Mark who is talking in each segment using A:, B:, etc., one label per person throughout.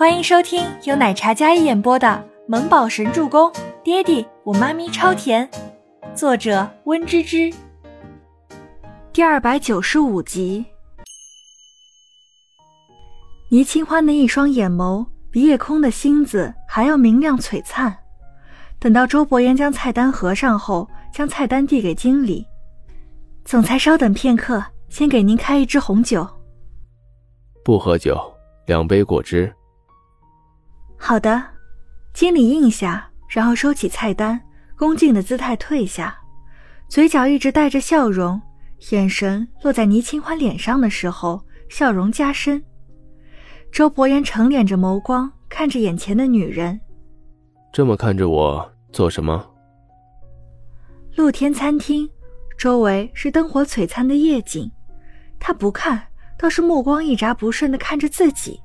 A: 欢迎收听由奶茶嘉一演播的《萌宝神助攻》，爹地我妈咪超甜，作者温芝芝。第二百九十五集。倪清欢的一双眼眸比夜空的星子还要明亮璀璨。等到周伯言将菜单合上后，将菜单递给经理。总裁稍等片刻，先给您开一支红酒。
B: 不喝酒，两杯果汁。
A: 好的，经理应下，然后收起菜单，恭敬的姿态退下，嘴角一直带着笑容，眼神落在倪清欢脸上的时候，笑容加深。周伯言沉敛着眸光看着眼前的女人，
B: 这么看着我做什么？
A: 露天餐厅，周围是灯火璀璨的夜景，他不看，倒是目光一眨不顺的看着自己。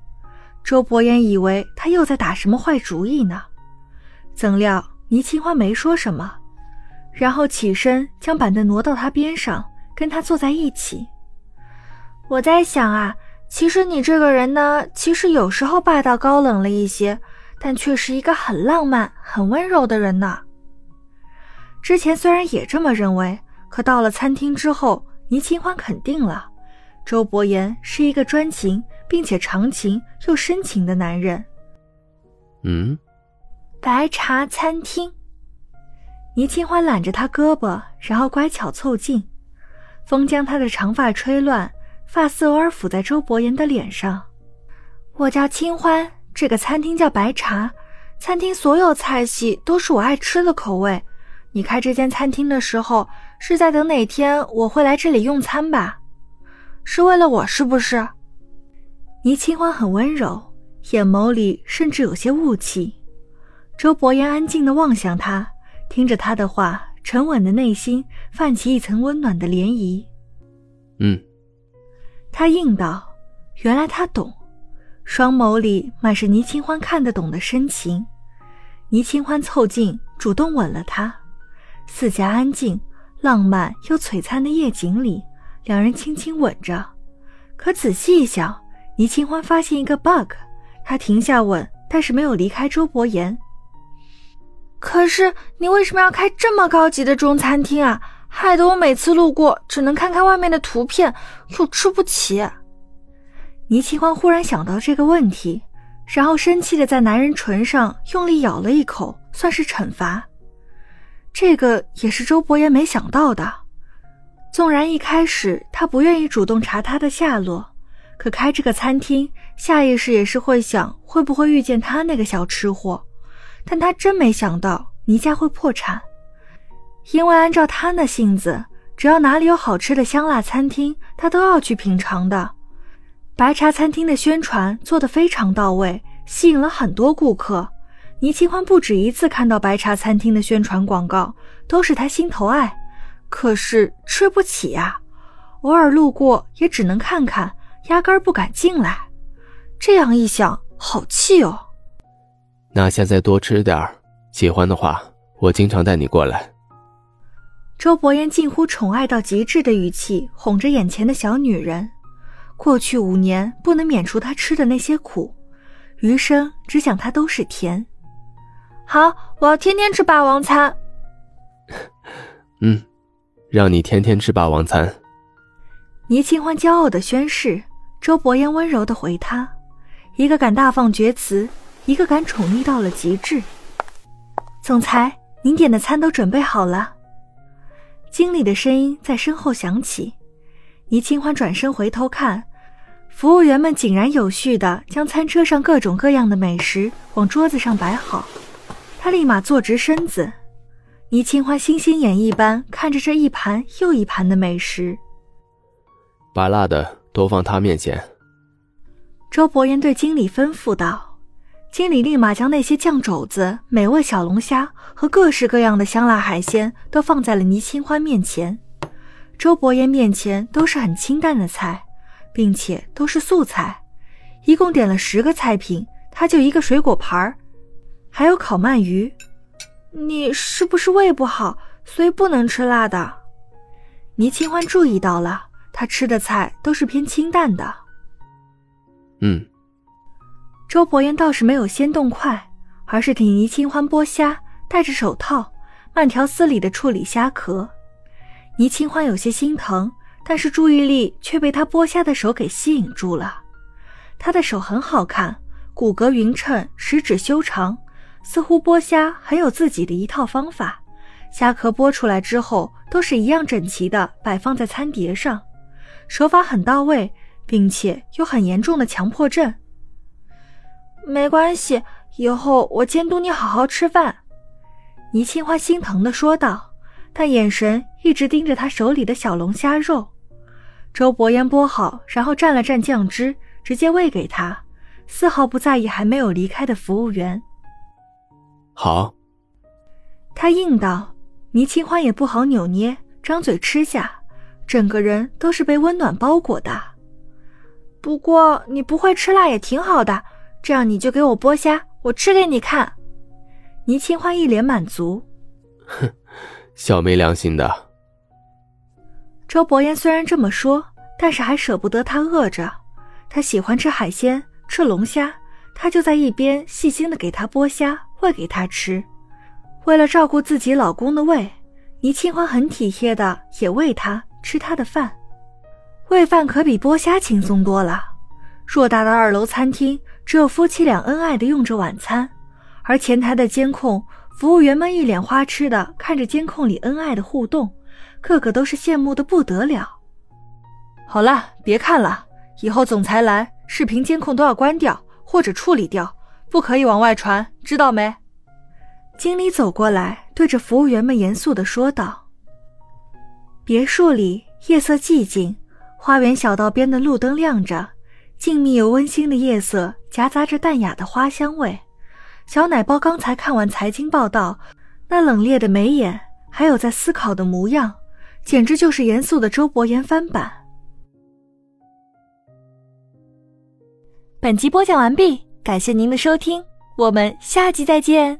A: 周伯言以为他又在打什么坏主意呢，怎料倪清欢没说什么，然后起身将板凳挪到他边上，跟他坐在一起。我在想啊，其实你这个人呢，其实有时候霸道高冷了一些，但却是一个很浪漫、很温柔的人呢。之前虽然也这么认为，可到了餐厅之后，倪清欢肯定了。周伯言是一个专情并且长情又深情的男人。
B: 嗯，
A: 白茶餐厅。倪清欢揽着他胳膊，然后乖巧凑近，风将他的长发吹乱，发丝偶尔抚在周伯言的脸上。我叫清欢，这个餐厅叫白茶，餐厅所有菜系都是我爱吃的口味。你开这间餐厅的时候，是在等哪天我会来这里用餐吧？是为了我，是不是？倪清欢很温柔，眼眸里甚至有些雾气。周伯言安静的望向他，听着他的话，沉稳的内心泛起一层温暖的涟漪。
B: 嗯，
A: 他应道：“原来他懂。”双眸里满是倪清欢看得懂的深情。倪清欢凑近，主动吻了他。四下安静、浪漫又璀璨的夜景里。两人轻轻吻着，可仔细一想，倪清欢发现一个 bug，他停下问，但是没有离开周伯言。可是你为什么要开这么高级的中餐厅啊？害得我每次路过只能看看外面的图片，又吃不起。倪清欢忽然想到这个问题，然后生气的在男人唇上用力咬了一口，算是惩罚。这个也是周伯言没想到的。纵然一开始他不愿意主动查他的下落，可开这个餐厅，下意识也是会想会不会遇见他那个小吃货。但他真没想到倪家会破产，因为按照他那性子，只要哪里有好吃的香辣餐厅，他都要去品尝的。白茶餐厅的宣传做得非常到位，吸引了很多顾客。倪清欢不止一次看到白茶餐厅的宣传广告，都是他心头爱。可是吃不起呀，偶尔路过也只能看看，压根儿不敢进来。这样一想，好气哦。
B: 那现在多吃点儿，喜欢的话，我经常带你过来。
A: 周伯言近乎宠爱到极致的语气哄着眼前的小女人。过去五年不能免除她吃的那些苦，余生只想她都是甜。好，我要天天吃霸王餐。
B: 嗯。让你天天吃霸王餐。
A: 倪清欢骄傲的宣誓，周伯言温柔的回他：“一个敢大放厥词，一个敢宠溺到了极致。”总裁，您点的餐都准备好了。经理的声音在身后响起。倪清欢转身回头看，服务员们井然有序的将餐车上各种各样的美食往桌子上摆好，他立马坐直身子。倪清欢星星眼一般看着这一盘又一盘的美食，
B: 把辣的都放他面前。
A: 周伯言对经理吩咐道。经理立马将那些酱肘子、美味小龙虾和各式各样的香辣海鲜都放在了倪清欢面前。周伯言面前都是很清淡的菜，并且都是素菜，一共点了十个菜品，他就一个水果盘儿，还有烤鳗鱼。你是不是胃不好，所以不能吃辣的？倪清欢注意到了，他吃的菜都是偏清淡的。
B: 嗯。
A: 周伯言倒是没有先动筷，而是替倪清欢剥虾，戴着手套，慢条斯理的处理虾壳。倪清欢有些心疼，但是注意力却被他剥虾的手给吸引住了。他的手很好看，骨骼匀称，十指修长，似乎剥虾很有自己的一套方法。虾壳剥出来之后，都是一样整齐的摆放在餐碟上，手法很到位，并且有很严重的强迫症。没关系，以后我监督你好好吃饭。”倪清欢心疼的说道，但眼神一直盯着他手里的小龙虾肉。周伯言剥好，然后蘸了蘸酱汁，直接喂给他，丝毫不在意还没有离开的服务员。
B: 好，
A: 他应道。倪清欢也不好扭捏，张嘴吃下，整个人都是被温暖包裹的。不过你不会吃辣也挺好的，这样你就给我剥虾，我吃给你看。倪清欢一脸满足。
B: 哼，小没良心的。
A: 周伯言虽然这么说，但是还舍不得他饿着。他喜欢吃海鲜，吃龙虾，他就在一边细心的给他剥虾，喂给他吃。为了照顾自己老公的胃，倪清欢很体贴的也喂他吃他的饭。喂饭可比剥虾轻松多了。偌大的二楼餐厅，只有夫妻俩恩爱的用着晚餐，而前台的监控服务员们一脸花痴的看着监控里恩爱的互动，个个都是羡慕的不得了。好了，别看了，以后总裁来，视频监控都要关掉或者处理掉，不可以往外传，知道没？经理走过来，对着服务员们严肃的说道：“别墅里夜色寂静，花园小道边的路灯亮着，静谧又温馨的夜色夹杂着淡雅的花香味。小奶包刚才看完财经报道，那冷冽的眉眼，还有在思考的模样，简直就是严肃的周伯言翻版。”本集播讲完毕，感谢您的收听，我们下集再见。